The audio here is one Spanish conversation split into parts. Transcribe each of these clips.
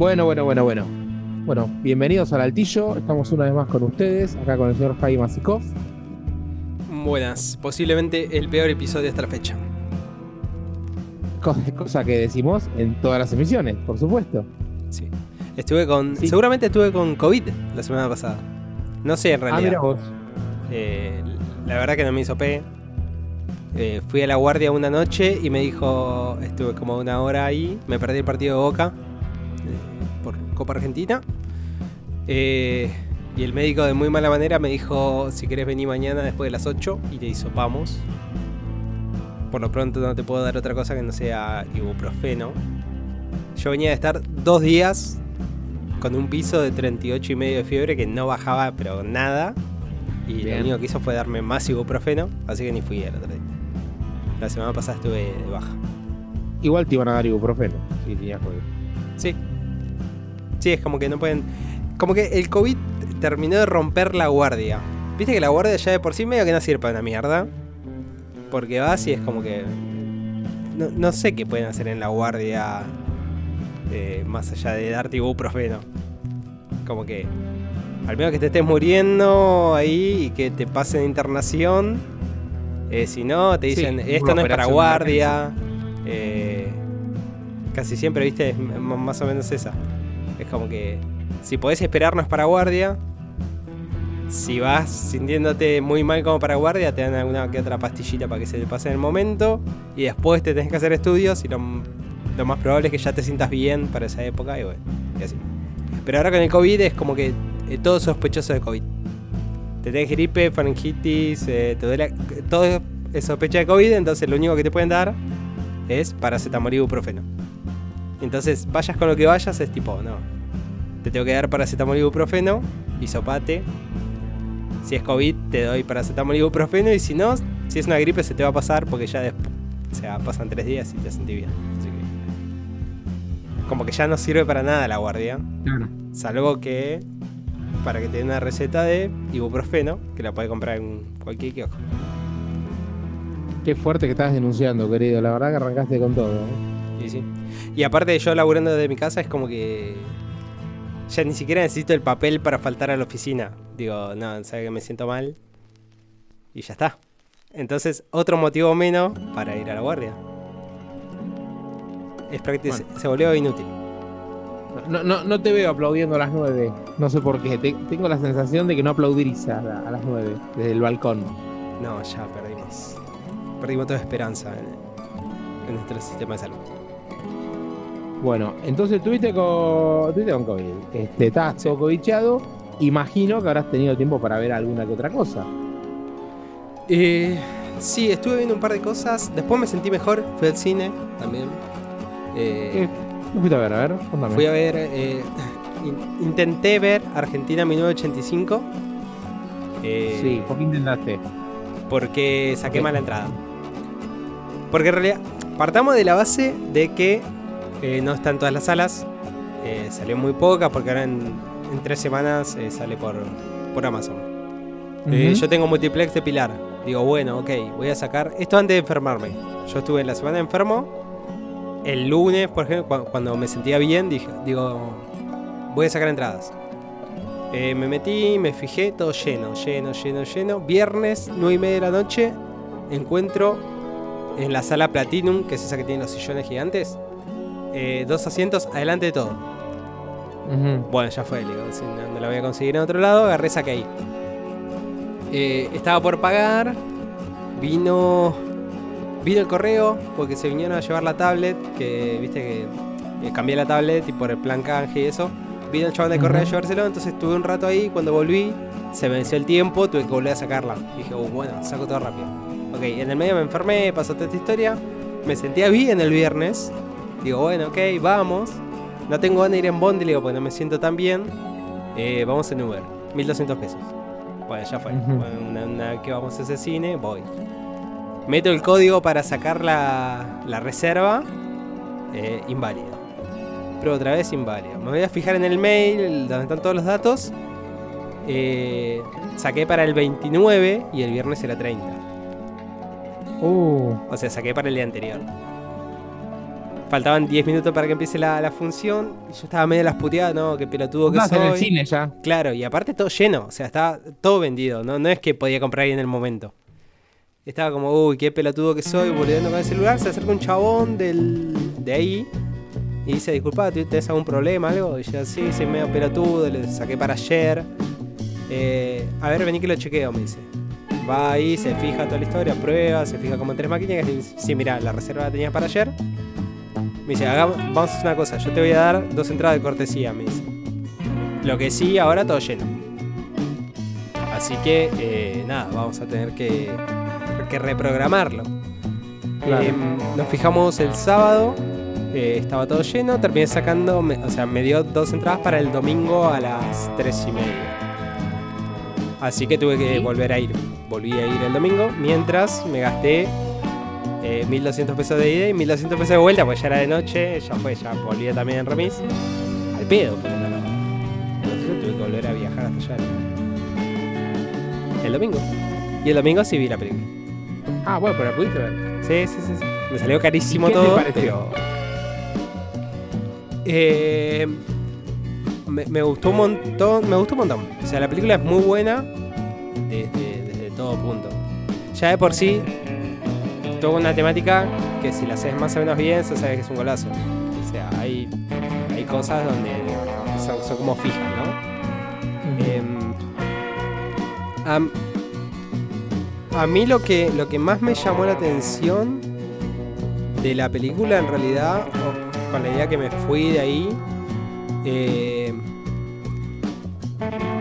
Bueno, bueno, bueno, bueno. Bueno, bienvenidos al Altillo. Estamos una vez más con ustedes, acá con el señor Jaime Masikov. Buenas, posiblemente el peor episodio hasta la fecha. Cosa que decimos en todas las emisiones, por supuesto. Sí. Estuve con. Seguramente estuve con COVID la semana pasada. No sé en realidad. Ah, mira vos. Eh, la verdad que no me hizo pe. Eh, fui a la guardia una noche y me dijo. Estuve como una hora ahí. Me perdí el partido de Boca. Copa Argentina. Eh, y el médico de muy mala manera me dijo: Si querés venir mañana después de las 8 y te hisopamos. Por lo pronto no te puedo dar otra cosa que no sea ibuprofeno. Yo venía de estar dos días con un piso de 38 y medio de fiebre que no bajaba, pero nada. Y Bien. lo único que hizo fue darme más ibuprofeno, así que ni fui el otro día. La semana pasada estuve de baja. Igual te iban a dar ibuprofeno, si tenías COVID. Sí. Sí, es como que no pueden. Como que el COVID terminó de romper la guardia. Viste que la guardia ya de por sí medio que no sirve para una mierda. Porque vas y es como que. No, no sé qué pueden hacer en la guardia. eh, más allá de darte ibuprofeno. Como que. Al menos que te estés muriendo ahí y que te pasen internación. Eh, si no, te Sí, dicen, una esto no es para guardia. Eh, casi siempre, viste, es más o menos esa. Como que si podés esperar no es para guardia. Si vas sintiéndote muy mal como para guardia, te dan alguna que otra pastillita para que se te pase en el momento. Y después te tenés que hacer estudios y lo, más probable es que ya te sientas bien para esa época y bueno, y así. Pero ahora con el COVID es como que eh, todo sospechoso de COVID. Te tenés gripe, faringitis, eh, te duele- todo es sospecha de COVID, entonces lo único que te pueden dar es paracetamol y ibuprofeno. Entonces, vayas con lo que vayas, es tipo, no. Te tengo que dar paracetamol y ibuprofeno, hisopate. Si es COVID, te doy paracetamol y ibuprofeno. Y si no, si es una gripe, se te va a pasar porque ya después. O sea, pasan tres días y te sentís bien. Así que. Como que ya no sirve para nada la guardia. Claro. Salvo que. Para que te den una receta de ibuprofeno, que la puedes comprar en cualquier kiosco. Qué fuerte que estás denunciando, querido. La verdad que arrancaste con todo. ¿eh? Y sí. Y aparte yo laburando desde mi casa es como que ya ni siquiera necesito el papel para faltar a la oficina. Digo, no, sabe que me siento mal. Y ya está. Entonces, otro motivo menos para ir a la guardia. Es práctico, Bueno. se, volvió inútil. No, no, no te veo aplaudiendo a las 9. No sé por qué. Te- tengo la sensación de que no aplaudiría a, la- a las 9 desde el balcón. No, ya perdimos. Perdimos toda esperanza en, en nuestro sistema de salud. Bueno, entonces tuviste con, tuviste con COVID. Este, estás covicheado. Imagino que habrás tenido tiempo para ver alguna que otra cosa. Eh, sí, estuve viendo un par de cosas. Después me sentí mejor. Fui al cine también. Eh, ¿Qué, fuiste a ver? A ver, contame. Fui a ver. eh, in- intenté ver Argentina 1985. eh, Sí, ¿por qué intentaste? Porque saqué Ok. mala entrada. Porque en realidad. Partamos de la base de que eh, no están todas las salas. eh, salió muy poca porque ahora en, en tres semanas eh, sale por, por Amazon. Eh, yo tengo multiplex de Pilar. Digo, bueno, ok, voy a sacar. Esto antes de enfermarme. Yo estuve en la semana enfermo. El lunes, por ejemplo, cu- cuando me sentía bien, dije, digo, voy a sacar entradas. Me metí, me fijé, todo lleno, lleno, lleno, lleno. Viernes, 9 y media de la noche, encuentro en la sala Platinum, que es esa que tiene los sillones gigantes, eh, dos asientos adelante de todo. Bueno, ya fue, le digo, no, la voy a conseguir en otro lado, agarré, saqué ahí. Eh, estaba por pagar, vino vino el correo porque se vinieron a llevar la tablet, que viste que eh, cambié la tablet y por el plan canje y eso. Vino el chaval del correo a llevárselo, entonces estuve un rato ahí, cuando volví se venció el tiempo, tuve que volver a sacarla. Dije, "Uh, bueno, saco todo rápido. Ok, en el medio me enfermé, pasó toda esta historia, me sentía bien el viernes, digo, bueno, ok, vamos. No tengo ganas de ir en Bondi, le digo, porque no me siento tan bien. Eh, vamos en Uber, 1200 pesos. Bueno, ya fue. Bueno, una, una vez que vamos a ese cine, voy. Meto el código para sacar la, la reserva. Eh, inválido. Pero otra vez inválido. Me voy a fijar en el mail donde están todos los datos. Eh, saqué para el 29 y el viernes era 30. Uh, O sea, saqué para el día anterior. Faltaban 10 minutos para que empiece la, la función. Y yo estaba medio las puteadas, no, qué pelotudo que soy. en el cine ya. Claro, y aparte todo lleno, o sea, estaba todo vendido, no, no es que podía comprar ahí en el momento. Estaba como, uy, qué pelotudo que soy, volviendo con el celular, se acerca un chabón del, de ahí y dice, disculpa, ¿tú ¿tenés algún problema, algo? Y yo, sí, soy medio pelotudo, le saqué para ayer. Eh, a ver, vení que lo chequeo, me dice. Va ahí, se fija toda la historia, prueba, se fija como en tres máquinas y dice, sí, mira, la reserva la tenías para ayer. Me dice, hagamos, vamos a hacer una cosa, yo te voy a dar dos entradas de cortesía, me dice. Lo que sí, ahora todo lleno. Así que, eh, nada, vamos a tener que, que reprogramarlo. Claro. Eh, nos fijamos el sábado, eh, estaba todo lleno, terminé sacando, me- o sea, me dio dos entradas para el domingo a las 3 y media. Así que tuve que volver a ir. Volví a ir el domingo, mientras me gasté eh, 1200 pesos de ida y 1200 pesos de vuelta, pues ya era de noche, ya fue, ya volvía también en remis. Al pedo, porque no, no. Entonces tuve que volver a viajar hasta allá. El domingo. Y el domingo sí vi la película. Ah, bueno, pero la pudiste ver. Sí, sí, sí. sí. Me salió carísimo ¿Y qué te todo, pareció? pero. Eh, me, me gustó un montón. Me gustó un montón. O sea, la película es muy buena desde, desde todo punto. Ya de por sí, toda una temática que si la haces más o menos bien, se sabe que es un golazo. O sea, hay, hay cosas donde son, son como fijas, ¿no? Em, am- a, mí lo que, lo que más me llamó la atención de la película, en realidad, con la idea que me fui de ahí, eh,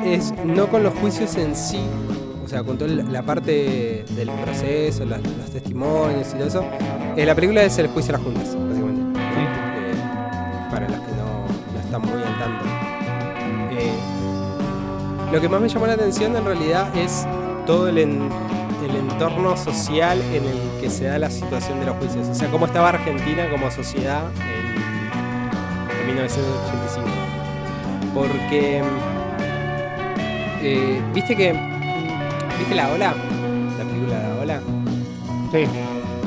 es no con los juicios en sí, sea, con toda la parte del proceso, los, los testimonios y todo eso. Eh, la película es el juicio a las juntas, básicamente. Eh, para los que no, no están muy al tanto. Eh, lo que más me llamó la atención en realidad es todo el, en- el entorno social en el que se da la situación de los juicios. O sea, cómo estaba Argentina como sociedad en, en 1985. Porque, eh, viste que, viste la ola, la película La ola. Sí.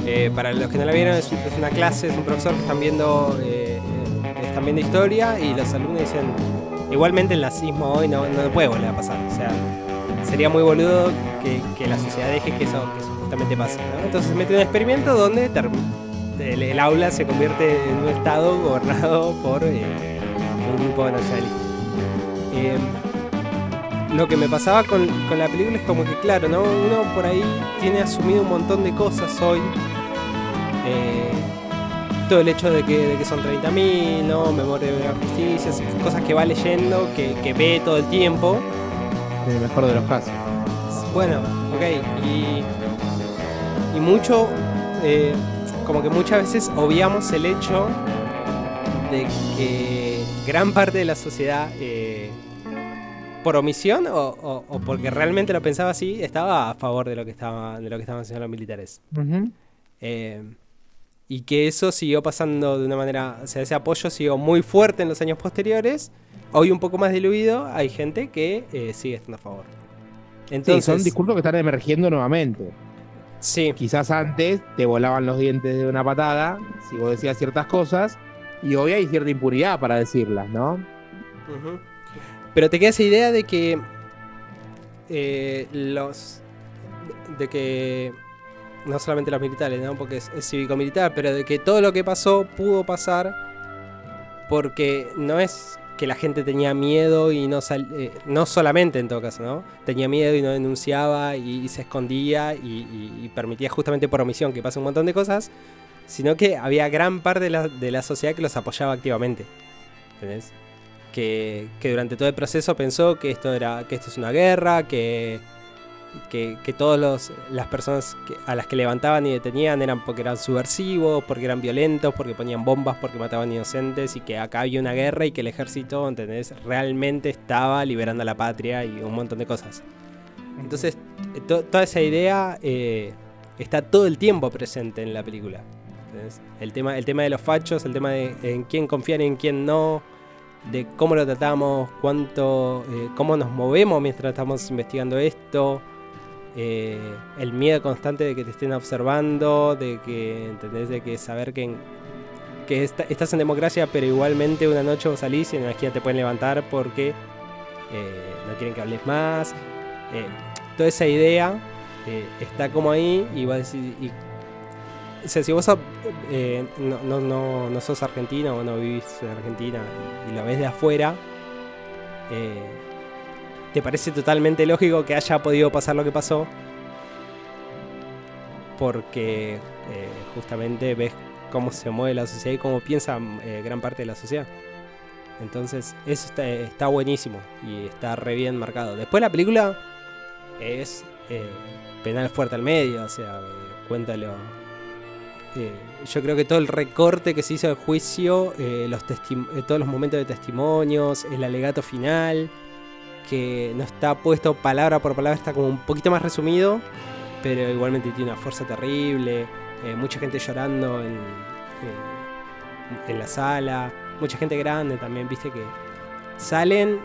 Eh, para los que no la vieron, es, un- es una clase, es un profesor que están viendo, eh, eh, están viendo historia y los alumnos dicen, igualmente el nazismo hoy no, no puede volver a pasar. O sea, sería muy boludo que, que la sociedad deje que eso, que justamente pase. ¿no? Entonces se mete un experimento donde el, el aula se convierte en un estado gobernado por eh, un grupo de nacionalistas. Eh, lo que me pasaba con, con la película es como que, claro, ¿no? Uno por ahí tiene asumido un montón de cosas hoy. Eh, todo el hecho de que, de que son 30.000, ¿no? Memoria de la justicia, cosas que va leyendo, que, que ve todo el tiempo. En el mejor de los casos. Bueno, ok. Y, y mucho, eh, como que muchas veces obviamos el hecho de que gran parte de la sociedad, eh, por omisión o, o- o porque realmente lo pensaba así, estaba a favor de lo que, estaba, de lo que estaban haciendo los militares. Eh, y que eso siguió pasando de una manera, o sea, ese apoyo siguió muy fuerte en los años posteriores. Hoy un poco más diluido, hay gente que eh, sigue estando a favor. Sí, Entonces, son discursos que están emergiendo nuevamente. sí, Quizás antes te volaban los dientes de una patada si vos decías ciertas cosas y hoy hay cierta impunidad para decirlas, ¿no? Pero te queda esa idea de que eh, los. de que. no solamente los militares, ¿no? Porque es, es cívico-militar, pero de que todo lo que pasó pudo pasar porque no es que la gente tenía miedo y no sal- eh, no solamente en todo caso, ¿no? Tenía miedo y no denunciaba y, y se escondía y, y- y permitía justamente por omisión que pase un montón de cosas, sino que había gran parte de la, de la sociedad que los apoyaba activamente. ¿Entendés? Que, que durante todo el proceso pensó que esto era que esto es una guerra, que, que, que todas las personas que- a las que levantaban y detenían eran porque eran subversivos, porque eran violentos, porque ponían bombas, porque mataban inocentes y que acá había una guerra y que el ejército, ¿entendés? Realmente estaba liberando a la patria y un montón de cosas. Entonces, to- toda esa idea eh, está todo el tiempo presente en la película. El tema, el tema de los fachos, el tema de en quién confiar y en quién no, de cómo lo tratamos, cuánto, eh, cómo nos movemos mientras estamos investigando esto, eh, el miedo constante de que te estén observando, de que, ¿entendés? De que saber que en, que est- estás en democracia, pero igualmente una noche vos salís y en la te pueden levantar porque eh, no quieren que hables más. Toda esa idea está como ahí y decir. y- si vos eh, no, sos argentino o no vivís en Argentina y, y lo ves de afuera, eh, te parece totalmente lógico que haya podido pasar lo que pasó. Porque eh, justamente ves cómo se mueve la sociedad y cómo piensa gran parte de la sociedad. Entonces, eso está, buenísimo y está re bien marcado. Después la película es penal fuerte al medio, o sea, cuéntalo. Eh, yo creo que todo el recorte que se hizo del juicio, eh, los eh, todos los momentos de testimonios, el alegato final, que no está puesto palabra por palabra, está como un poquito más resumido, pero igualmente tiene una fuerza terrible, eh, mucha gente llorando en, en la sala, mucha gente grande también, viste que salen,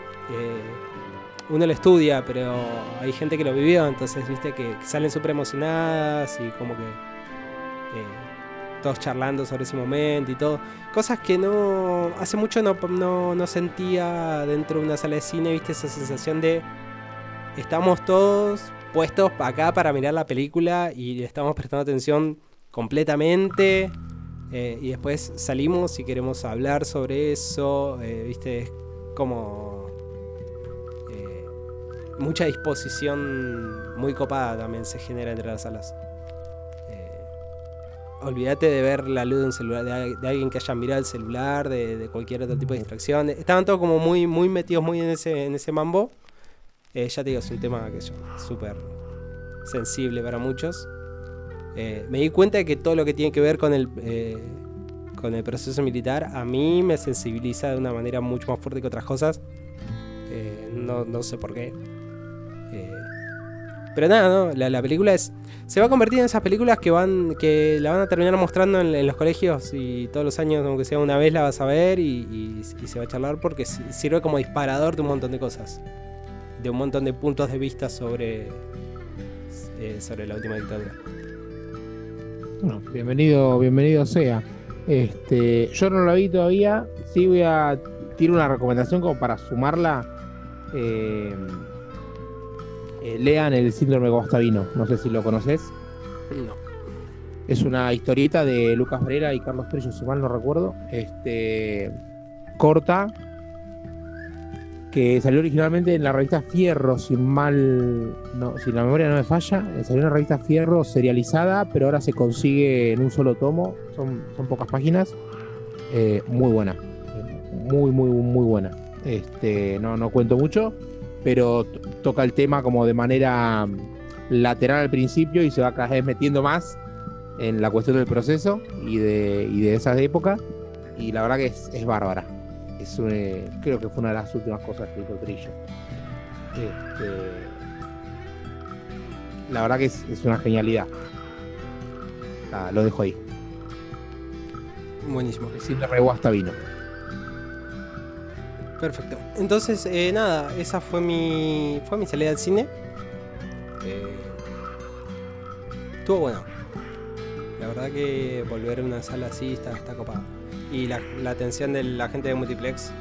uno lo estudia, pero hay gente que lo vivió, entonces viste que, que salen súper emocionadas y como que todos charlando sobre ese momento y todo. Cosas que no. Hace mucho no, no, no sentía dentro de una sala de cine, viste, esa sensación de. Estamos todos puestos acá para mirar la película y estamos prestando atención completamente. eh, y después salimos y queremos hablar sobre eso. eh, viste, es como. eh, mucha disposición muy copada también se genera entre las salas. Olvídate de ver la luz de un celular, de, de alguien que haya mirado el celular, de, de cualquier otro tipo de distracción. Estaban todos como muy, muy metidos muy en ese, en ese mambo. Eh, ya te digo, es un tema que súper sensible para muchos. Eh, me di cuenta de que todo lo que tiene que ver con el, eh, con el proceso militar a mí me sensibiliza de una manera mucho más fuerte que otras cosas. No, no sé por qué. Pero nada, ¿no? La, la película es. Se va a convertir en esas películas que van. que la van a terminar mostrando en, los colegios y todos los años, aunque sea una vez, la vas a ver y, y- se va a charlar porque si- sirve como disparador de un montón de cosas. De un montón de puntos de vista sobre. eh, sobre la última dictadura. Bueno, bienvenido, bienvenido sea. Este, yo no lo vi todavía. Sí voy a tirar una recomendación como para sumarla. Eh, eh, lean el síndrome Guastavino. No sé si lo conoces. No. Es una historieta de Lucas Varela y Carlos Trello, si mal no recuerdo. Este, corta. Que salió originalmente en la revista Fierro, si mal. No, si la memoria no me falla. eh, Salió en la revista Fierro serializada, pero ahora se consigue en un solo tomo. Son, son pocas páginas. Eh, muy buena. Muy, muy, muy buena. Este, no, no cuento mucho, pero toca el tema como de manera mm, lateral al principio y se va cada vez metiendo más en la cuestión del proceso y de, y de esa época. Y la verdad que es, es bárbara. Es eh, creo que fue una de las últimas cosas que hizo Trillo. Este, la verdad que es, es una genialidad. Nada, lo dejo ahí. Buenísimo. El síndrome de Guastavino. Perfecto. Entonces, eh, nada, esa fue mi. fue mi salida al cine. Eh, estuvo bueno. La verdad que volver a una sala así está, está copada. Y la, la atención de la gente de Multiplex,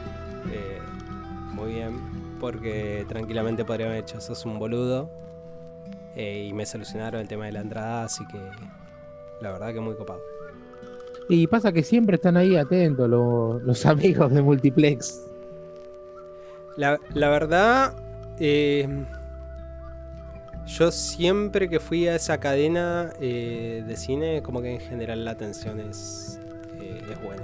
eh, muy bien. Porque tranquilamente podrían haber hecho, sos un boludo. eh, y me solucionaron el tema de la entrada, así que la verdad que muy copado. Y pasa que siempre están ahí atentos los, los amigos de Multiplex. La, la verdad, eh, yo siempre que fui a esa cadena eh, de cine, como que en general la atención es, eh, es buena.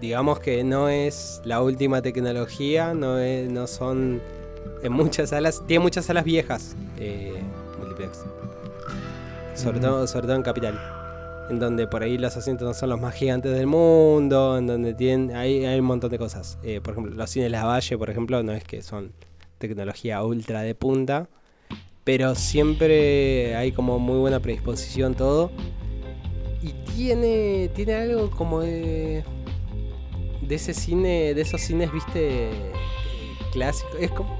Digamos que no es la última tecnología, no, es- no son en muchas salas, tiene muchas salas viejas, Multiplex. Sobre, todo, sobre todo en Capital en donde por ahí los asientos no son los más gigantes del mundo, en donde tienen, hay, hay un montón de cosas. Eh, por ejemplo, los cines La Valle, por ejemplo, no es que son tecnología ultra de punta, pero siempre hay como muy buena predisposición todo. Y tiene, tiene algo como de, de ese cine, de esos cines, viste, clásicos. Es como,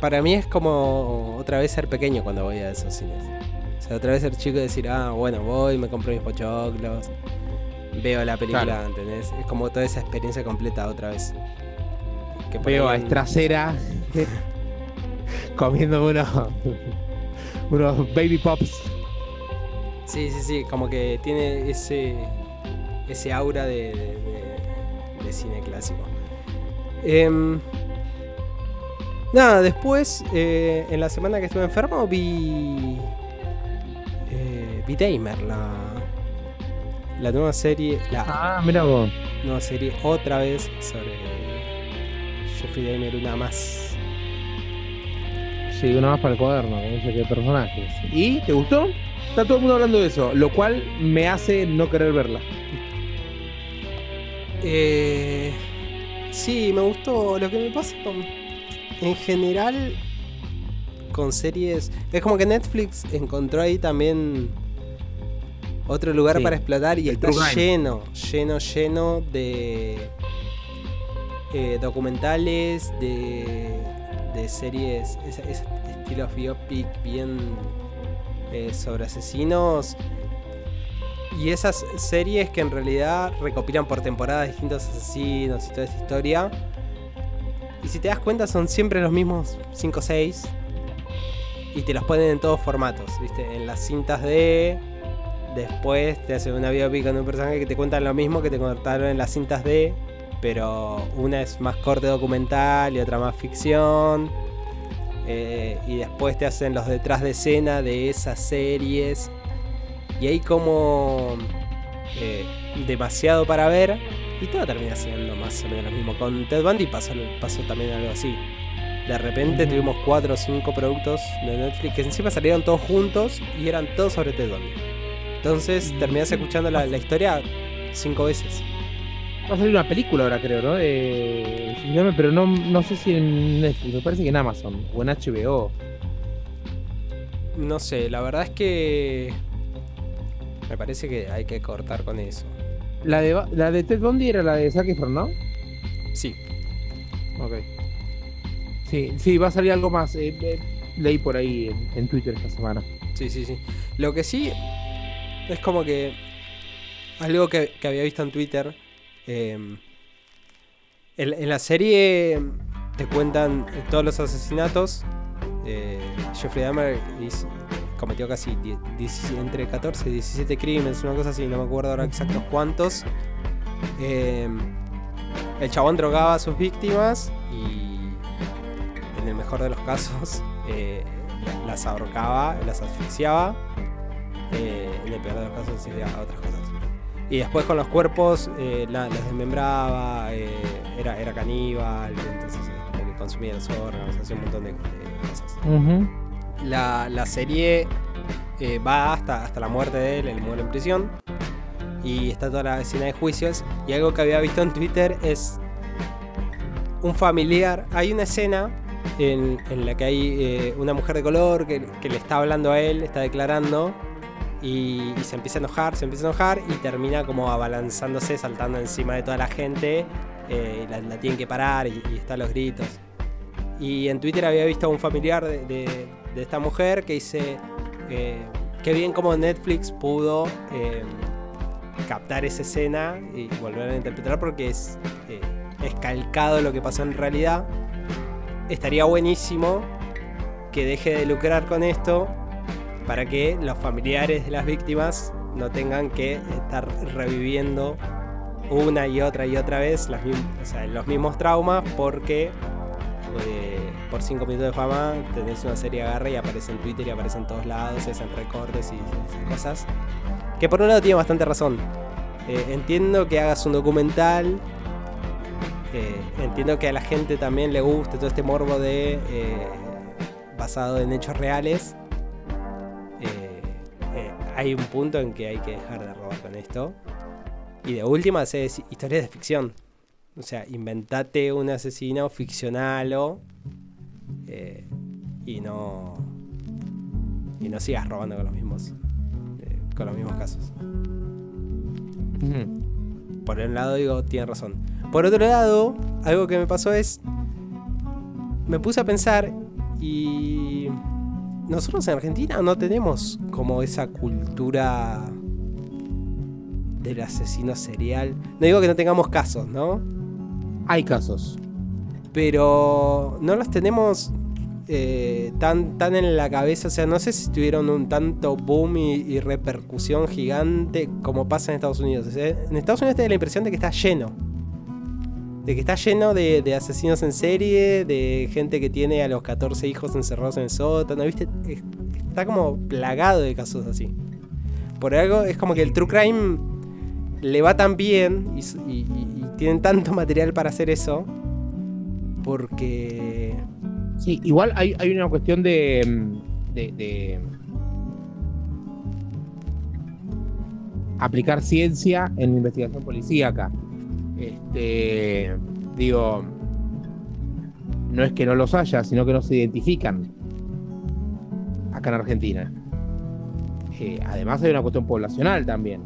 para mí es como otra vez ser pequeño cuando voy a esos cines. O sea, otra vez ser chico y decir, ah, bueno, voy, me compro mis pochoclos, veo la película, Claro. ¿entendés? Es como toda esa experiencia completa otra vez. Que Veo a en- Estracera comiendo unos, unos baby pops. Sí, sí, sí, como que tiene ese, ese aura de, de- de- de cine clásico. Em, nada, después, eh, en la semana que estuve enfermo, vi. Vi Damer, la, la nueva serie. La Ah, mira vos. nueva serie otra vez sobre Jeffrey Dahmer, una más. Sí, una más para el cuaderno, como dice que personajes. ¿Y te gustó? Está todo el mundo hablando de eso, lo cual me hace no querer verla. Eh, sí, me gustó. Lo que me pasa con- en general con series. Es como que Netflix encontró ahí también otro lugar Sí, para explotar y el está lleno, lleno, lleno de eh, documentales, de, de series, ese, ese estilo biopic bien eh, sobre asesinos. Y esas series que en realidad recopilan por temporada distintos asesinos y toda esta historia. Y si te das cuenta son siempre los mismos 5 o 6. Y te los ponen en todos formatos, ¿viste? En las cintas de... Después te hacen una biopic con un personaje que te cuentan lo mismo que te contaron en las cintas de... Pero una es más corte documental y otra más ficción. Eh, y después te hacen los detrás de escena de esas series. Y hay como eh, demasiado para ver. Y todo termina siendo más o menos lo mismo. Con Ted Bundy pasó, pasó también algo así. De repente tuvimos cuatro o cinco productos de Netflix que encima salieron todos juntos y eran todos sobre Ted Bundy. Entonces terminás escuchando la, la historia cinco veces. Va a salir una película ahora, creo, ¿no? De Dahmer, pero no, no sé si en Netflix, me parece que en Amazon o en HBO. No sé, la verdad es que me parece que hay que cortar con eso. La de, la de Ted Bundy era la de Zac Efron, ¿no? Sí, Ok. Sí, sí, va a salir algo más. eh, eh, leí por ahí en, en Twitter esta semana. Sí, sí, sí. Lo que sí es como que algo que, había visto en Twitter. eh, en, la serie te cuentan todos los asesinatos. eh, Jeffrey Dahmer cometió casi die- 17 entre 14 y 17 crímenes, una cosa así, no me acuerdo ahora exactos cuántos. Eh, el chabón drogaba a sus víctimas y en el mejor de los casos eh, las ahorcaba, las asfixiaba. Eh, en el peor de los casos hacía otras cosas. Y después con los cuerpos eh, la- las desmembraba, eh, era, era caníbal, entonces eh, como que consumía los órganos, hacía un montón de, cosas. La, la serie eh, va hasta, hasta la muerte de él, él muere en prisión. Y está toda la escena de juicios. Y algo que había visto en Twitter es un familiar. Hay una escena en, en la que hay eh, una mujer de color que, que le está hablando a él, está declarando. Y, se empieza a enojar, se empieza a enojar y termina como abalanzándose, saltando encima de toda la gente. eh, la, tienen que parar y, y está a los gritos. Y en Twitter había visto a un familiar de, de- de esta mujer que dice eh, qué bien como Netflix pudo eh, captar esa escena y volver a interpretar porque es, eh, es calcado lo que pasó en realidad. Estaría buenísimo que deje de lucrar con esto para que los familiares de las víctimas no tengan que estar reviviendo una y otra y otra vez los mismos traumas porque eh, por 5 minutos de fama tenés una serie agarra y aparece en Twitter y aparece en todos lados, se hacen recortes y cosas. Que por un lado tiene bastante razón. Eh, entiendo que hagas un documental. eh, entiendo que a la gente también le guste todo este morbo de basado en hechos reales. Hay un punto en que hay que dejar de robar con esto. Y de última, hacer historias de ficción. O sea, inventate un asesino, ficcionalo. eh, y no. Y no sigas robando con los mismos. eh, con los mismos casos. Por un lado digo, tiene razón. Por otro lado, algo que me pasó es. Me puse a pensar y. nosotros en Argentina no tenemos como esa cultura del asesino serial. No digo que no tengamos casos, ¿no? Hay casos. Pero no los tenemos eh, tan, tan en la cabeza. O sea, no sé si tuvieron un tanto boom y, repercusión gigante como pasa en Estados Unidos. en Estados Unidos tengo la impresión de que está lleno. De que está lleno de, asesinos en serie, de gente que tiene a los 14 hijos encerrados en el sótano, ¿viste? Está como plagado de casos así. Por algo es como que el true crime le va tan bien y tienen tanto material para hacer eso. Porque Sí, igual hay, una cuestión de, de, aplicar ciencia en la investigación policíaca. Este, digo, no es que no los haya, sino que no se identifican acá en Argentina. Eh, además hay una cuestión poblacional también.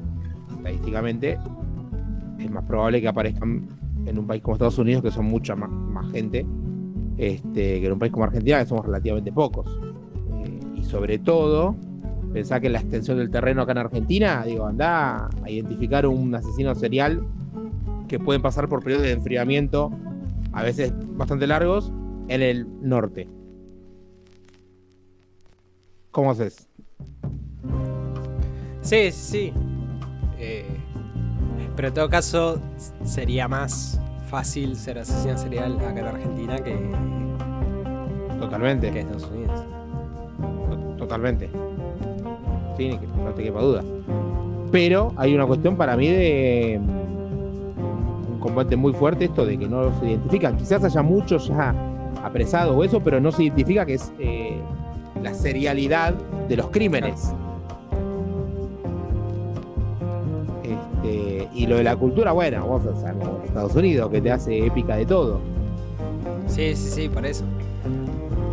Estadísticamente es más probable que aparezcan en un país como Estados Unidos, que son mucha más gente, este, que en un país como Argentina, que somos relativamente pocos. Eh, y sobre todo, pensá que la extensión del terreno acá en Argentina, digo, anda a identificar un asesino serial que pueden pasar por periodos de enfriamiento, a veces bastante largos, en el norte. ¿Cómo haces? Sí, sí. Eh, pero en todo caso, sería más fácil ser asesino serial acá en Argentina que. Totalmente. Que Estados Unidos. Totalmente. Sí, no te quepa duda. Pero hay una cuestión para mí de combate muy fuerte esto de que no se identifican. Quizás haya muchos ya apresados o eso, pero no se identifica que es eh, la serialidad de los crímenes. Este, y lo de la cultura, bueno, vos Estados Unidos, que te hace épica de todo. Sí, sí, sí, por eso.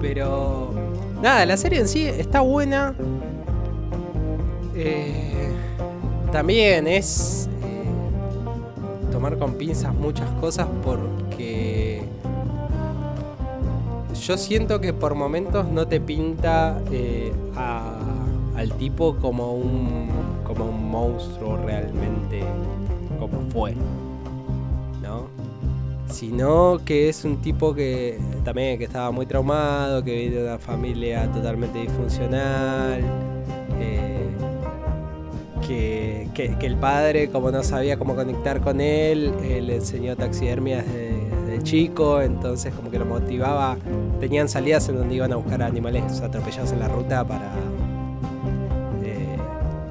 Pero. Nada, la serie en sí está buena. Eh, también es. Con pinzas muchas cosas porque. Yo siento que por momentos no te pinta eh, al tipo como un como un monstruo realmente como fue, ¿no? Sino que es un tipo que también que estaba muy traumado, que vive de una familia totalmente disfuncional, que, el padre, como no sabía cómo conectar con él, eh, le enseñó taxidermia desde, chico, entonces como que lo motivaba. Tenían salidas en donde iban a buscar animales atropellados en la ruta para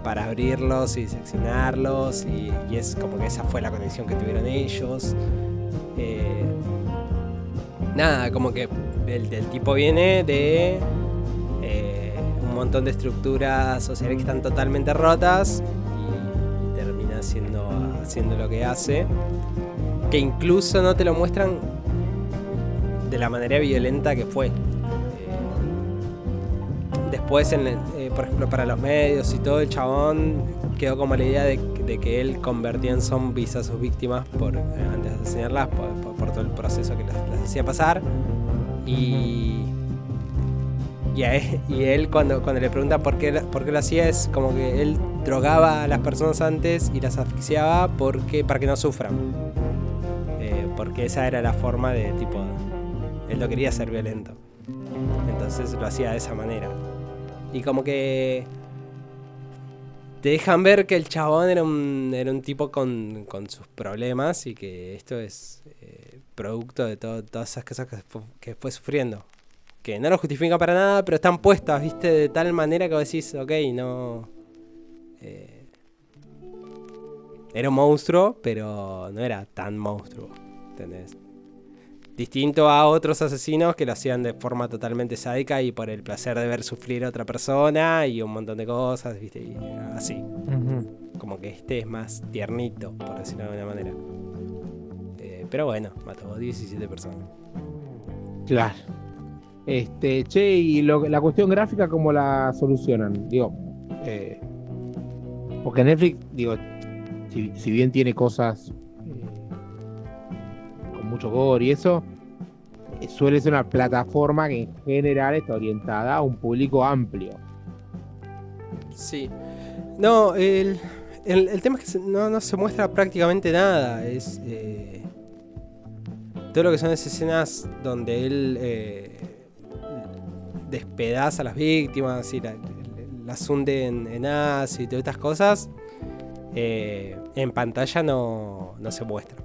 para abrirlos y seccionarlos y, es como que esa fue la conexión que tuvieron ellos. Eh, nada, como que el, tipo viene de eh, montón de estructuras sociales que están totalmente rotas y termina haciendo, haciendo lo que hace. Que incluso no te lo muestran de la manera violenta que fue. Después, eh, por ejemplo, para los medios y todo, el chabón quedó como la idea de, que él convertía en zombies a sus víctimas por, eh, antes de asesinarlas, por, todo el proceso que las, hacía pasar. Y, y, él, cuando, cuando le pregunta por qué, por qué lo hacía, es como que él drogaba a las personas antes y las asfixiaba porque, para que no sufran. Eh, porque esa era la forma de tipo. Él no quería ser violento. Entonces lo hacía de esa manera. Y como que te dejan ver que el chabón era un, era un tipo con, sus problemas y que esto es eh, producto de todas esas cosas que fue, sufriendo. Que no lo justifica para nada, pero están puestas, viste, de tal manera que vos decís, ok, no... Eh, era un monstruo, pero no era tan monstruo, ¿entendés? Distinto a otros asesinos que lo hacían de forma totalmente sádica y por el placer de ver sufrir a otra persona y un montón de cosas, ¿viste? Y así. Como que este es más tiernito, por decirlo de alguna manera. Eh, pero bueno, mató 17 personas. Claro. Este, che, y la cuestión gráfica, ¿cómo la solucionan? Digo, eh, porque Netflix, digo, si bien tiene cosas mucho gore y eso, suele ser una plataforma que en general está orientada a un público amplio. Sí. No, el, el, tema es que no, no, se muestra prácticamente nada. Es. Eh, todo lo que son esas escenas donde él eh, despedaza a las víctimas y las hunde en, en ácido y todas estas cosas. Eh, en pantalla no, no se muestra.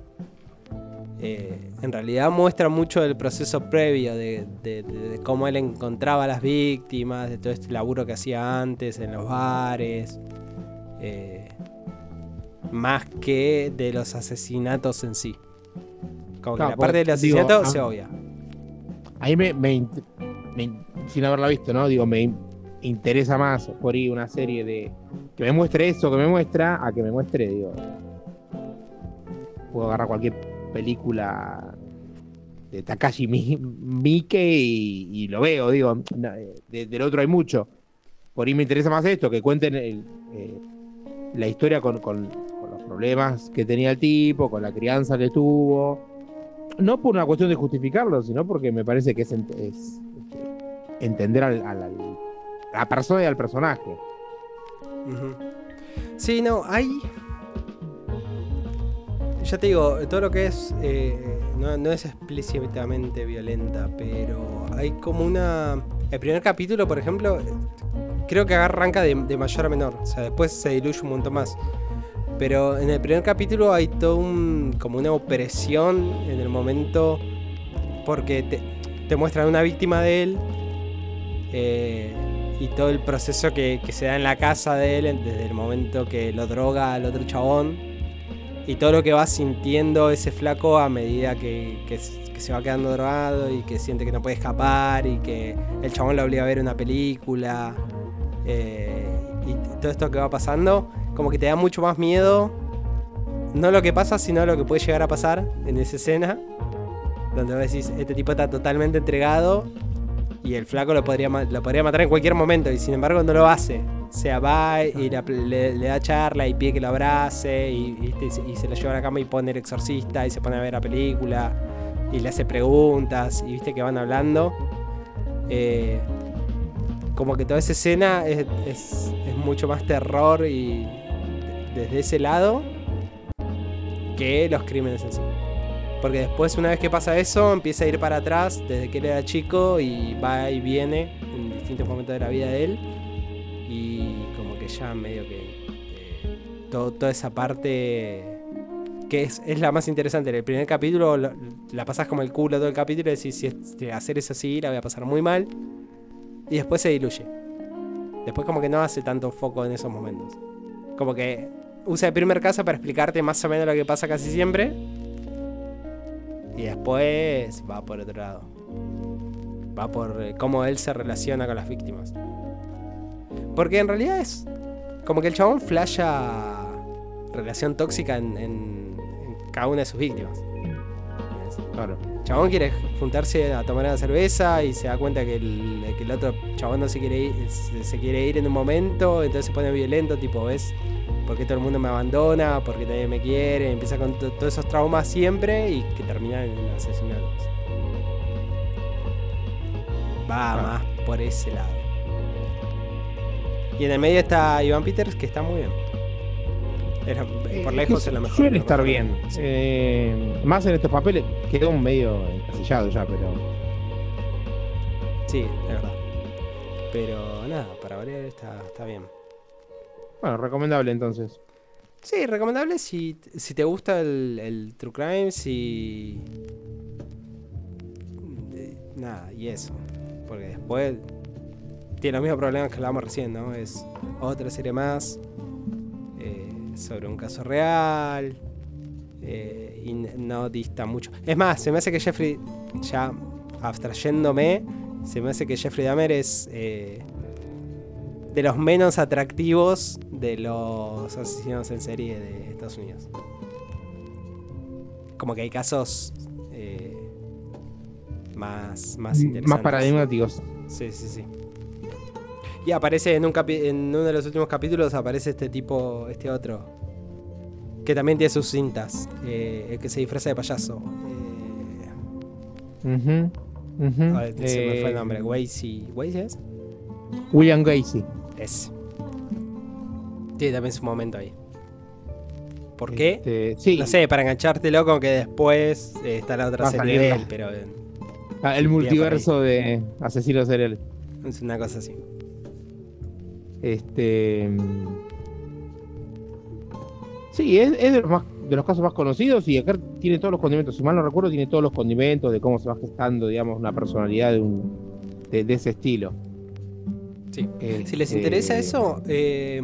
Eh, en realidad muestra mucho del proceso previo de, cómo él encontraba a las víctimas, de todo este laburo que hacía antes en los bares, eh, más que de los asesinatos en sí. Como que la parte del asesinato se obvia. Ahí me, me, sin haberla visto, ¿no? Digo, me interesa más por ahí una serie de que me muestre eso, que me muestra, a que me muestre, digo. Puedo agarrar cualquier película de Takashi Miike y, lo veo, digo. del otro hay mucho. Por ahí me interesa más esto, que cuenten eh, la historia con, los problemas que tenía el tipo, con la crianza que tuvo. No por una cuestión de justificarlo, sino porque me parece que es, entender al, al la persona y al personaje. Sí, no, hay. Ya te digo, todo lo que es. Eh, no, es explícitamente violenta, pero hay como una. El primer capítulo, por ejemplo, creo que arranca de, mayor a menor. O sea, después se diluye un montón más. Pero en el primer capítulo hay todo un. como una opresión en el momento. Porque te, te muestran una víctima de él. Eh, y todo el proceso que, se da en la casa de él desde el momento que lo droga al otro chabón y todo lo que va sintiendo ese flaco a medida que, se va quedando drogado y que siente que no puede escapar y que el chabón lo obliga a ver una película eh, y todo esto que va pasando como que te da mucho más miedo no lo que pasa sino lo que puede llegar a pasar en esa escena donde vos decís este tipo está totalmente entregado y el flaco lo podría, lo podría matar en cualquier momento y sin embargo no lo hace. O sea, va y le, da charla y pide que lo abrace y, se lo lleva a la cama y pone el exorcista y se pone a ver la película y le hace preguntas y viste que van hablando. Eh, como que toda esa escena es, es, mucho más terror y desde ese lado que los crímenes en sí. Porque después, una vez que pasa eso, empieza a ir para atrás desde que él era chico y va y viene en distintos momentos de la vida de él. Y como que ya medio que eh, toda esa parte que es, la más interesante. El primer capítulo la pasas como el culo todo el capítulo y decís, si hacer eso así la voy a pasar muy mal. Y después se diluye. Después como que no hace tanto foco en esos momentos. Como que usa el primer caso para explicarte más o menos lo que pasa casi siempre y después va por otro lado. Va por eh, cómo él se relaciona con las víctimas. Porque en realidad es como que el chabón flasha relación tóxica en, cada una de sus víctimas. Claro. Chabón quiere juntarse a tomar una cerveza y se da cuenta que el, otro chabón no se quiere ir, se, quiere ir en un momento, entonces se pone violento, tipo, ves porque todo el mundo me abandona, porque nadie me quiere, empieza con todos esos traumas siempre y que terminan en asesinatos. Va más por ese lado. Y en el medio está Iván Peters, que está muy bien. Por lejos es lo mejor. Suele estar bien. Eh, más en estos papeles, quedó un medio encasillado ya, pero. Sí, es verdad. Pero nada, para variar está, está bien. Bueno, recomendable entonces. Sí, recomendable si, si te gusta el, True Crime, si... Nada, y eso. Porque después tiene los mismos problemas que hablábamos recién, ¿no? Es otra serie más eh, sobre un caso real eh, y no dista mucho. Es más, se me hace que Jeffrey, ya abstrayéndome, se me hace que Jeffrey Dahmer es eh, de los menos atractivos de los asesinos en serie de Estados Unidos. Como que hay casos eh, más, más interesantes. Más paradigmáticos. Sí, sí, sí. Y aparece en, un en uno de los últimos capítulos, aparece este tipo, este otro, que también tiene sus cintas, eh, el que se disfraza de payaso. Eh, Ujú. Ay, se me fue el Eh, nombre. Waze. ¿Waze es? William Gacy. Ese. Tiene también su momento ahí. ¿Por qué? Este, sí, No sé, para enganchártelo con que después eh, está la otra a serie de él, pero eh, ah, el multiverso de asesinos seriales. es una cosa así. Este. Sí, es, es de, los más, de los casos más conocidos y acá tiene todos los condimentos. Si mal no recuerdo, tiene todos los condimentos de cómo se va gestando, digamos, una personalidad de, un, de, de ese estilo. Sí. Si les Este, interesa eso, eh,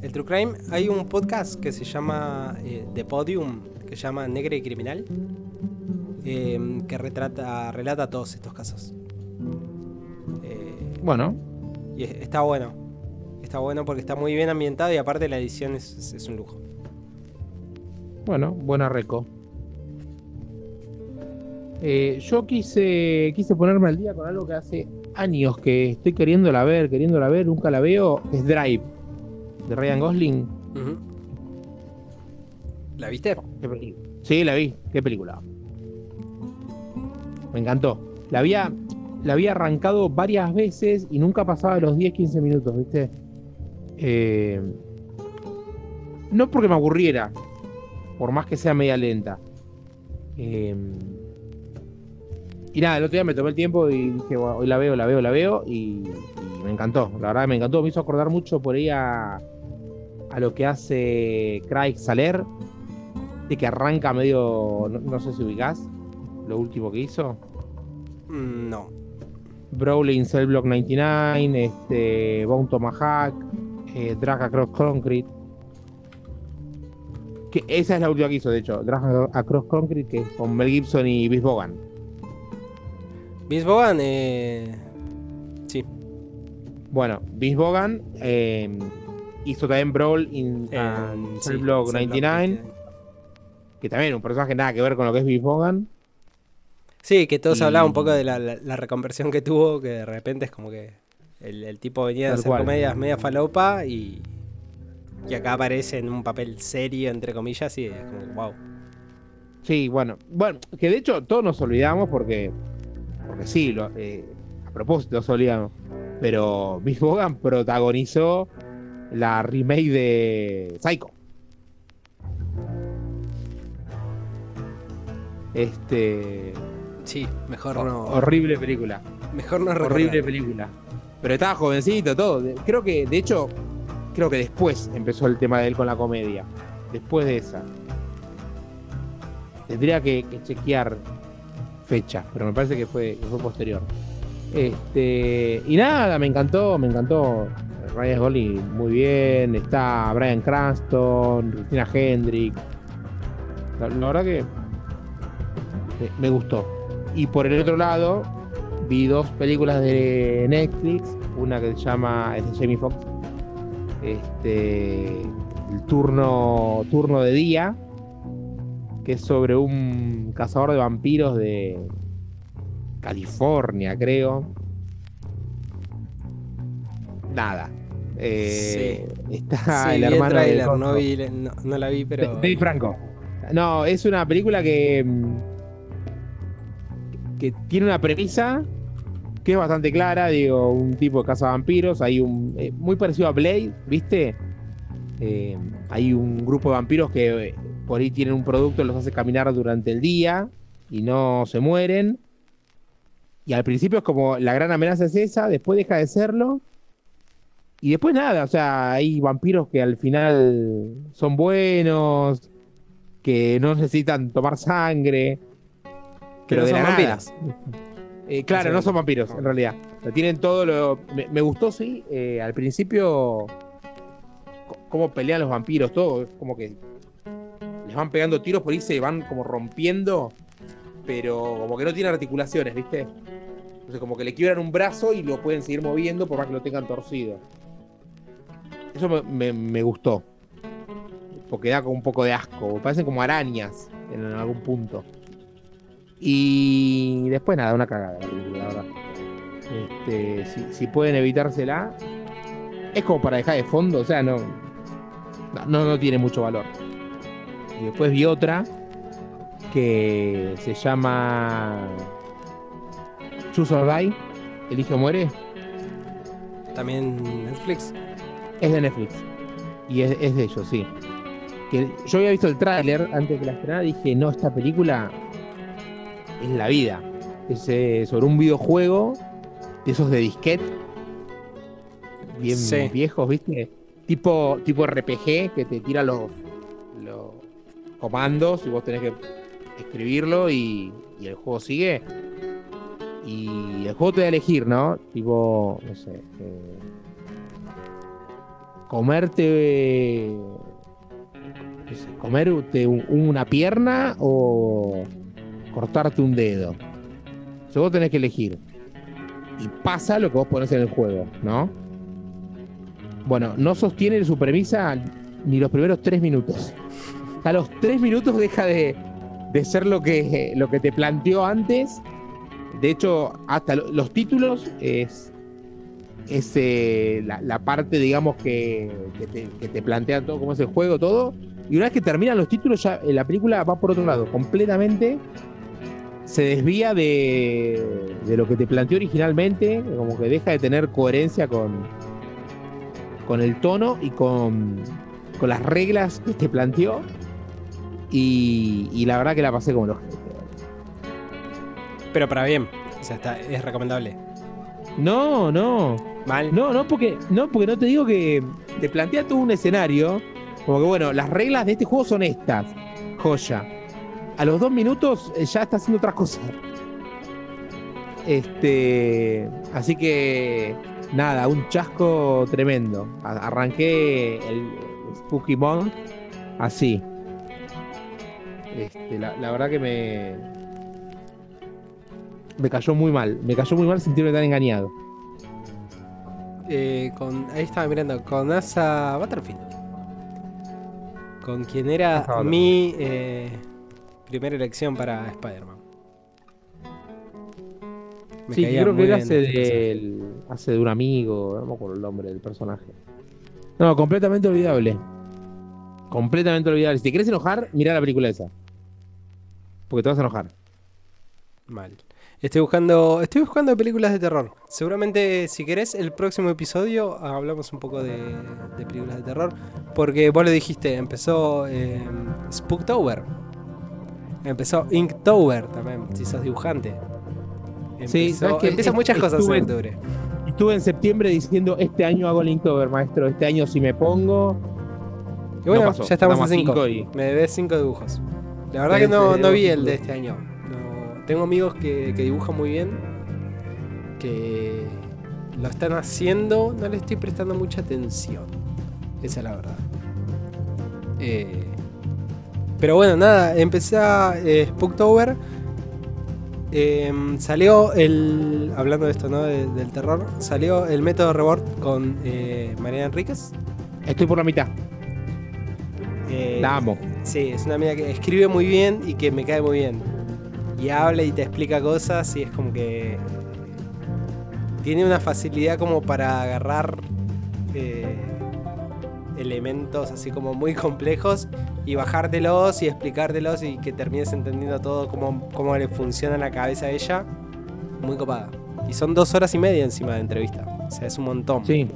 el True Crime, hay un podcast que se llama eh, The Podium, que se llama Negre y Criminal, eh, que retrata, relata todos estos casos. Eh, Bueno, y es- está bueno. Está bueno porque está muy bien ambientado y aparte la edición es, es- es un lujo. bueno, buena reco. Eh, yo quise, quise ponerme al día con algo que hace años que estoy queriéndola ver, queriéndola ver, nunca la veo. Es Drive, de Ryan Gosling. ¿La viste? Qué película. Sí, la vi. Qué película. Me encantó. La había, la había arrancado varias veces y nunca pasaba los 10-15 minutos, ¿viste? Eh, no porque me aburriera, por más que sea media lenta. Eh, y nada, el otro día me tomé el tiempo y dije, "Bueno, hoy la veo, la veo, la veo y, y me encantó. La verdad me encantó. Me hizo acordar mucho por ahí a, a lo que hace Craig Saler, de que arranca medio, no, no sé si ubicás, lo último que hizo. Mm, No. Brawling Cell Block 99, este, Bone Tomahawk, eh, Drag Across Concrete. Que esa es la última que hizo, de hecho, Drag Across Concrete, que es con Mel Gibson y Vince Bogan. Vince Bogan, eh, sí. Bueno, Vince Bogan eh, hizo también Brawl in en- and sí, Cell Block Cell 99, que también un personaje nada que ver con lo que es Vince Bogan. Sí, que todos Y- hablaban un poco de la, la- la reconversión que tuvo, que de repente es como que el, el tipo venía de hacer cual. comedias media falopa y, y acá aparece en un papel serio, entre comillas, y es como, wow. Sí, bueno, bueno, que de hecho todos nos olvidamos porque, porque sí, lo, eh, a propósito nos olvidamos, pero Miss Bogan protagonizó la remake de Psycho. Este, Sí, mejor no. horrible película, mejor no horrible película. Pero estaba jovencito, todo. Creo que, de hecho, creo que después empezó el tema de él con la comedia. Después de esa. Tendría que, que chequear fecha, pero me parece que fue, posterior. Este, y nada, me encantó, me encantó. Ryan Gosling muy bien. Está Brian Cranston, Cristina Hendrick. La, verdad que me gustó. Y por el otro lado, vi dos películas de Netflix. Una que se llama, es de Jamie Foxx. Este, el turno, turno de día, que es sobre un cazador de vampiros de California, creo. Nada. Eh, Está Sí, el vi el hermano de tráiler, Coso. no, vi, no, no la vi, pero. De- Dave Franco. No, es una película que. mm, que tiene una premisa que es bastante clara. Digo, un tipo de caza vampiros. Hay un. eh, muy parecido a Blade, ¿viste? Eh, hay un grupo de vampiros que eh, por ahí tienen un producto, los hace caminar durante el día y no se mueren. Y al principio es como la gran amenaza es esa, después deja de serlo. Y después nada, o sea, hay vampiros que al final son buenos, que no necesitan tomar sangre. Que pero no de son nada. Eh, claro, no son vampiros, en realidad. Tienen todo lo. Me, gustó, sí. eh, al principio, cómo pelean los vampiros, todo. Como que les van pegando tiros por ahí, se van como rompiendo, pero como que no tienen articulaciones, ¿viste? Entonces, como que le quiebran un brazo y lo pueden seguir moviendo por más que lo tengan torcido. Eso me, me- me gustó. Porque da como un poco de asco. Parecen como arañas en algún punto. Y después nada, una cagada la película, la verdad. Este, si, si pueden evitársela, es como para dejar de fondo, o sea, no, no, no tiene mucho valor. Y después vi otra que se llama Choose or Die, Elige o Muere, También Netflix. es de Netflix. Y es, es de ellos, sí. Que yo había visto el tráiler antes de la estrenada dije, no, esta película es la vida. Es eh, sobre un videojuego de esos de disquete. Bien Sí. viejos, ¿viste? Tipo, tipo RPG que te tira los, los comandos y vos tenés que escribirlo y, y el juego sigue. Y el juego te da a elegir, ¿no? Tipo, no sé. eh, comerte. no sé, comerte un- una pierna o cortarte un dedo. O vos tenés que elegir. Y pasa lo que vos pones en el juego, ¿no? Bueno, no sostiene su premisa ni los primeros tres minutos. A los tres minutos deja de, de ser lo que, lo que te planteó antes. De hecho, hasta lo- los títulos es, es eh, la, parte, digamos, que, que te, que te plantea todo, cómo es el juego, todo. Y una vez que terminan los títulos, ya eh, la película va por otro lado, completamente se desvía de, de lo que te planteó originalmente, como que deja de tener coherencia con, con el tono y con, con las reglas que te planteó. Y, y la verdad que la pasé como los Pero para bien. O sea, está, es recomendable. No, no. Mal. No, no, porque no, porque no te digo que te plantea todo un escenario. Como que bueno, las reglas de este juego son estas. Joya. A los dos minutos eh, ya está haciendo otras cosas. Este. Así que. Nada, un chasco tremendo. A- Arranqué el Spooky Month así. Este, la, la verdad que me. Me cayó muy mal. Me cayó muy mal sentirme tan engañado. Eh, con, ahí estaba mirando. Con Asa Butterfield. Con quien era mi eh, primera elección para Spider-Man. Sí, caía creo que él hace hace de un amigo, no me acuerdo el nombre del personaje. No, completamente olvidable. Completamente olvidable. Si te quieres enojar, mira la película esa. Porque te vas a enojar. Mal. Estoy buscando, estoy buscando películas de terror. Seguramente, si querés, el próximo episodio hablamos un poco de, de películas de terror. Porque vos lo dijiste, empezó eh, Spooktober. Empezó Inktober también, si sos dibujante. Sí, Empezó- ¿sabes qué? empiezan muchas cosas en octubre. Estuve en septiembre diciendo, este año hago Linktober, maestro. Este año si me pongo... Y bueno, No pasó, ya estamos a a 5. cinco y- Me debes 5 dibujos. La verdad Sí, que no, sí, no vi el de cinco. este año. No- tengo amigos que, que dibujan muy bien, que lo están haciendo, no le estoy prestando mucha atención. Esa es la verdad. Eh, pero bueno, nada, empecé a eh, Spooktober. Em, salió el. Hablando de esto, ¿no? De- del terror. Salió el método Rebord con eh, Mariana Enríquez. Estoy por la mitad. Eh, La amo. Sí, es una amiga que escribe muy bien y que me cae muy bien. Y habla y te explica cosas y es como que tiene una facilidad como para agarrar eh, elementos así como muy complejos y bajártelos y explicártelos y que termines entendiendo todo cómo, cómo le funciona la cabeza a ella. Muy copada. Y son dos horas y media encima de entrevista. O sea, es un montón. Sí,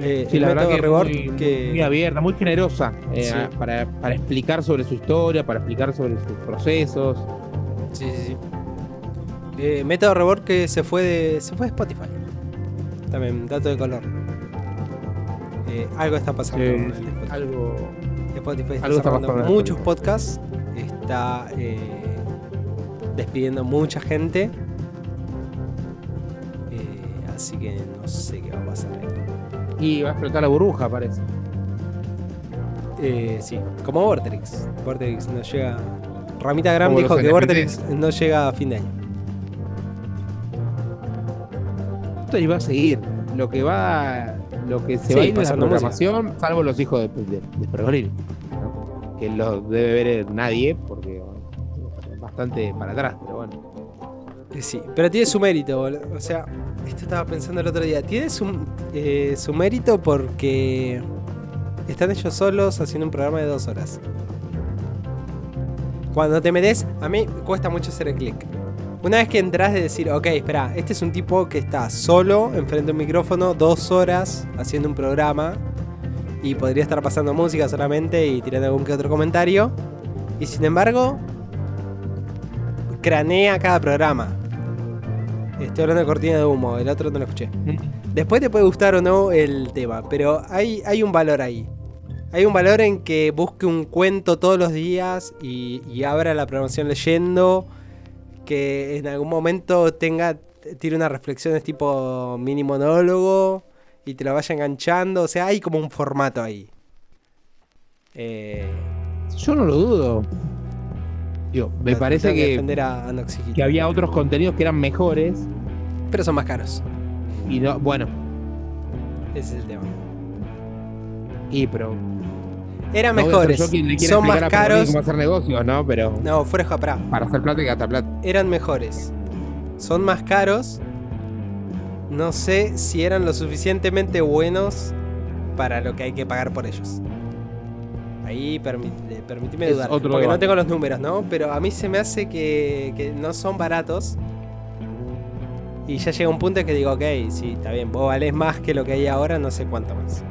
Eh, sí el la verdad método que Rebord muy, que- muy abierta, muy generosa. eh, Sí. para, para explicar sobre su historia, para explicar sobre sus procesos. Sí, sí, sí. Eh, Método Rebord que se fue de, se fue de Spotify. También, dato de color. Eh, algo está pasando Sí, sí, Spotify. algo... Spotify está algo está pasando muchos Spotify. podcasts. Está eh, despidiendo mucha gente. Eh, así que no sé qué va a pasar. Y va a explotar la burbuja, parece. Sí, como Vortex. Vortex no llega. Ramita Gram Como dijo que. Vortex no llega a fin de año. Esto iba a seguir. Lo que va. Lo que se Sí, va a ir en la programación, salvo los hijos de, de, de Pergolini, ¿no? Que lo debe ver nadie, porque bueno, bastante para atrás, pero bueno. Sí, pero tiene su mérito, boludo. O sea, esto estaba pensando el otro día. Tiene su, eh, su mérito porque están ellos solos haciendo un programa de dos horas. Cuando te metes, a mí cuesta mucho hacer el clic. Una vez que entras de decir, ok, espera, este es un tipo que está solo enfrente de un micrófono dos horas haciendo un programa y podría estar pasando música solamente y tirando algún que otro comentario. Y sin embargo, cranea cada programa. Estoy hablando de cortina de humo, el otro no lo escuché. Después te puede gustar o no el tema, pero hay, hay un valor ahí. Hay un valor en que busque un cuento todos los días y, y abra la programación leyendo. Que en algún momento tenga, tire unas reflexiones tipo mini monólogo y te lo vaya enganchando. O sea, hay como un formato ahí. Eh, Yo no lo dudo. Digo, me no- parece que, defender a, que había otros contenidos que eran mejores. Pero son más caros. Y no, bueno, Ese es el tema. y pero. Eran no mejores. yo quien le quiera son más a caros. cómo hacer negocios, ¿no? Pero No, fuera de pará. para hacer plata y gastar plata. eran mejores. Son más caros. No sé si eran lo suficientemente buenos para lo que hay que pagar por ellos. Ahí permi- eh, permitime dudar. Porque no tengo los números, ¿no? Pero a mí se me hace que, que no son baratos. Y ya llega un punto en que digo, ok, sí, está bien, vos valés más que lo que hay ahora, no sé cuánto más.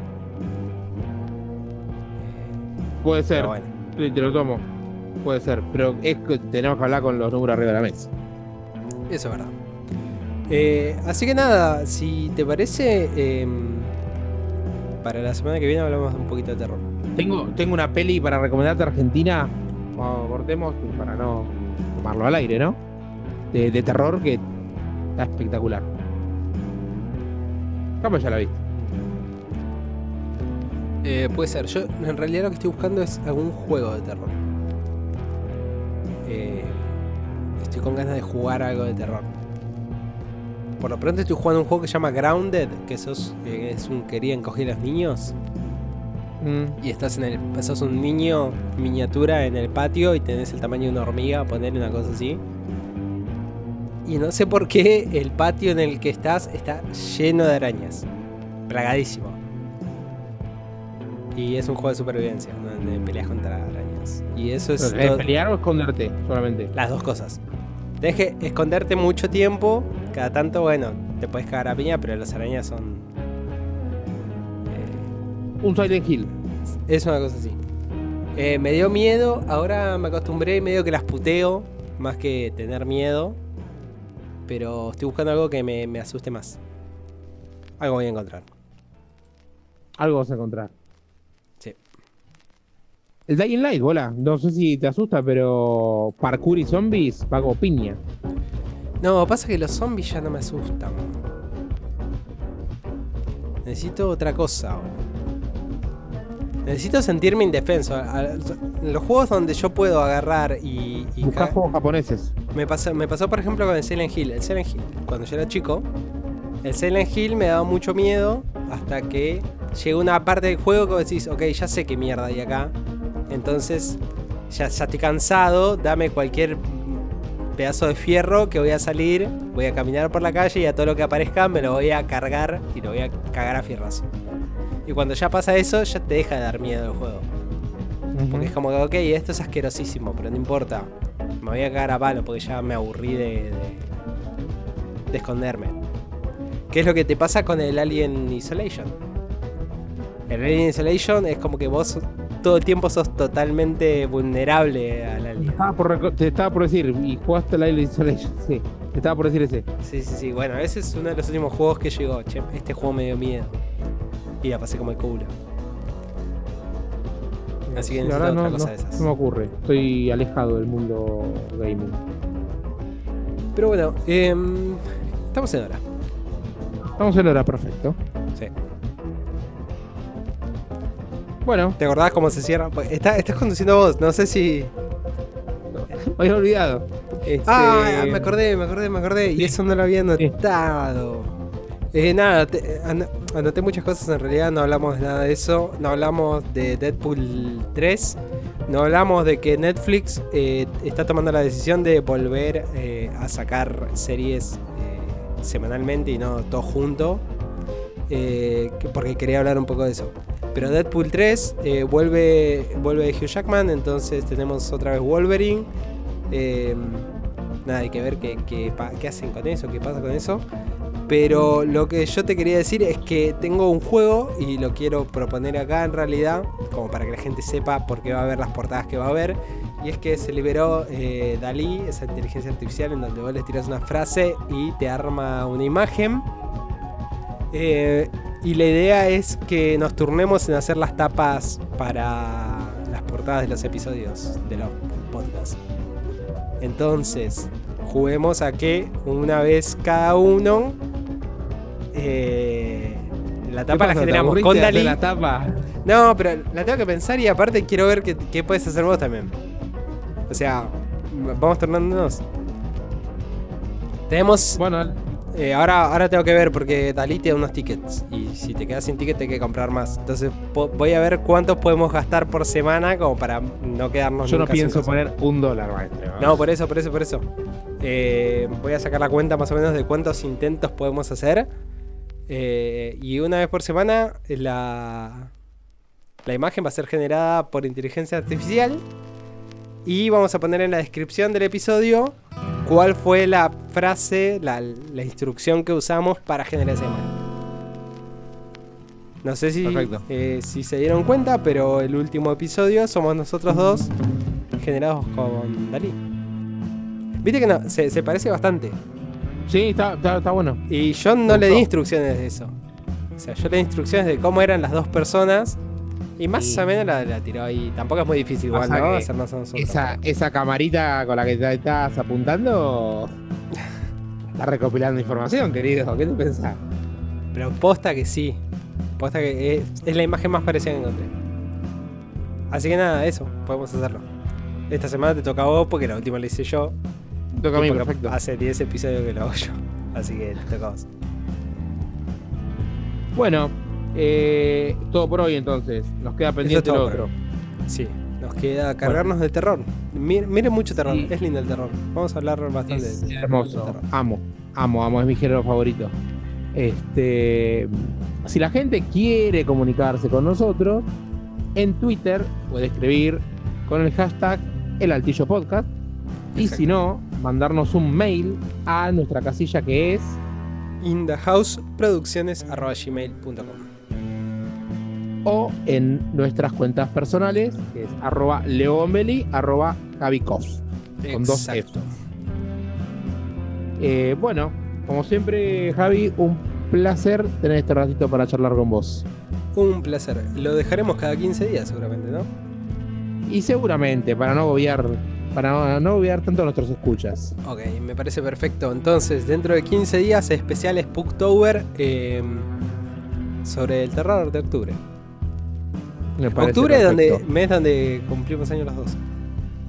Puede ser, bueno. te lo tomo. Puede ser, pero es que tenemos que hablar con los números arriba de la mesa. Eso es verdad. Eh, así que nada, si te parece, em, para la semana que viene hablamos un poquito de terror. Tengo, tengo una peli para recomendarte Argentina. Cuando cortemos, para no tomarlo al aire, ¿no? De, de terror que está espectacular. ¿Cómo ya la viste? Eh, puede ser, yo en realidad lo que estoy buscando es algún juego de terror. Eh, estoy con ganas de jugar algo de terror. Por lo pronto estoy jugando un juego que se llama Grounded, que sos, eh, es un quería encoger a los niños. Mm, Y estás en el. sos un niño miniatura en el patio y tenés el tamaño de una hormiga, ponerle una cosa así. Y no sé por qué el patio en el que estás está lleno de arañas. Plagadísimo. Y es un juego de supervivencia, donde peleas contra arañas. Y eso es. ¿Es todo- pelear o esconderte solamente? las dos cosas. Tienes que esconderte mucho tiempo. Cada tanto, bueno, te puedes cagar a piña, pero las arañas son. eh, Un Silent Hill. Es una cosa así. Eh, me dio miedo, ahora me acostumbré y medio que las puteo, más que tener miedo. Pero estoy buscando algo que me, me asuste más. Algo voy a encontrar. Algo vas a encontrar. El Dying Light, bola. No sé si te asusta, pero parkour y zombies, pago piña. No, pasa que los zombies ya no me asustan. Necesito otra cosa. Necesito sentirme indefenso. En los juegos donde yo puedo agarrar y, y Buscás ca- juegos japoneses. Me pasó, me pasó, por ejemplo, con el Silent Hill. El Silent Hill, cuando yo era chico, el Silent Hill me daba mucho miedo hasta que llegó una parte del juego que decís, ok, ya sé qué mierda hay acá. Entonces, ya, ya estoy cansado, dame cualquier pedazo de fierro que voy a salir, voy a caminar por la calle y a todo lo que aparezca me lo voy a cargar y lo voy a cagar a fierrazo. Y cuando ya pasa eso, ya te deja de dar miedo el juego. Porque es como que, ok, esto es asquerosísimo, pero no importa. Me voy a cagar a palo porque ya me aburrí de, de, de esconderme. ¿Qué es lo que te pasa con el Alien Isolation? El Alien Isolation es como que vos todo el tiempo sos totalmente vulnerable al Te alien. estaba, por te estaba por decir, y jugaste el Island Isolation, sí. Te estaba por decir ese. Sí, sí, sí. Bueno, ese es uno de los últimos juegos que llegó. Che, este juego me dio miedo. Y la pasé como el culo. Así que necesito la otra no, cosa no- de esas. no me ocurre. Estoy alejado del mundo gaming. Pero bueno, em, estamos en hora. Estamos en hora, perfecto. Sí. Bueno, ¿Te acordás cómo se cierra? Pues, está- estás conduciendo vos, no sé si. me había olvidado. Este, Ah, me acordé, me acordé, me acordé. Y Sí. eso no lo había anotado. Eh, nada, te- an- anoté muchas cosas en realidad, no hablamos de nada de eso. No hablamos de Deadpool 3. No hablamos de que Netflix eh, está tomando la decisión de volver eh, a sacar series eh, semanalmente y no todo junto. que- porque quería hablar un poco de eso. Pero Deadpool 3 eh, vuelve, vuelve Hugh Jackman, entonces tenemos otra vez Wolverine. eh, nada, hay que ver qué, qué hacen con eso, qué pasa con eso. Pero lo que yo te quería decir es que tengo un juego y lo quiero proponer acá en realidad, como para que la gente sepa por qué va a ver las portadas que va a ver. Y es que se liberó eh, Dalí, esa inteligencia artificial, en donde vos le tiras una frase y te arma una imagen. Eh, y la idea es que nos turnemos en hacer las tapas para las portadas de los episodios de los podcasts. Entonces, juguemos a que una vez cada uno eh, la ¿Qué tapa la generamos con Dalí. la tapa? No, pero la tengo que pensar y aparte quiero ver qué, qué puedes hacer vos también. O sea, vamos turnándonos. Tenemos. Bueno, eh, ahora, ahora tengo que ver porque Dalí te da unos tickets. Y si te quedas sin ticket, hay que comprar más. Entonces voy a ver cuántos podemos gastar por semana como para no quedarnos yo no nunca pienso poner un dólar, maestro. No, por eso, por eso, por eso. Eh, voy a sacar la cuenta más o menos de cuántos intentos podemos hacer. Eh, y una vez por semana la, la imagen va a ser generada por inteligencia artificial. Y vamos a poner en la descripción del episodio cuál fue la frase, la, la instrucción que usamos para generar esa imagen. No sé si, eh, si se dieron cuenta, pero el último episodio somos nosotros dos generados con Dalí. Viste que no, se, se parece bastante. Sí, está, está, está bueno. Y yo no le di instrucciones de eso. O sea, yo le di instrucciones de cómo eran las dos personas. Y más Sí. o menos la, la tiró ahí. Tampoco es muy difícil igual, ¿no? Hacernos. Esa, esa camarita con la que te estás apuntando está recopilando información, querido. ¿Qué te pensás? Pero posta que sí. Posta que es, es la imagen más parecida que encontré. Así que nada, eso. Podemos hacerlo. Esta semana te toca a vos porque la última la hice yo. Toca a mí, Y perfecto. Hace 10 episodios que lo hago yo. Así que te toca a vos. Bueno, eh, todo por hoy entonces. Nos queda pendiente todo lo otro. Sí, nos queda cargarnos de terror. Mir- miren mucho terror, Sí. es lindo el terror. Vamos a hablar bastante Es de hermoso. terror. Amo, amo, amo. Es mi género favorito. Este, si la gente quiere comunicarse con nosotros, en Twitter puede escribir con el hashtag El Altillo Podcast. Y si no, mandarnos un mail a nuestra casilla que es indahouseproducciones.gmail.com o en nuestras cuentas personales, que es arroba leobombelli, arroba con dos F. Eh, bueno, como siempre, Javi, un placer tener este ratito para charlar con vos. Un placer. Lo dejaremos cada 15 días seguramente, ¿no? Y seguramente, para no agobiar, para no, no agobiar tanto a nuestros escuchas. Ok, me parece perfecto. Entonces, dentro de 15 días, especial Spooktober eh, sobre el terror de octubre. Me Octubre es donde, mes donde cumplimos años los dos.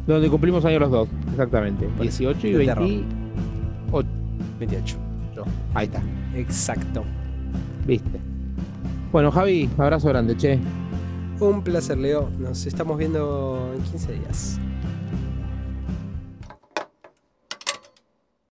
Donde cumplimos años los dos, exactamente. Por eso, 18 y de terror. 28. 28. Ahí está, Exacto. viste. Bueno, Javi, abrazo grande, che. Un placer, Leo. Nos estamos viendo en 15 días.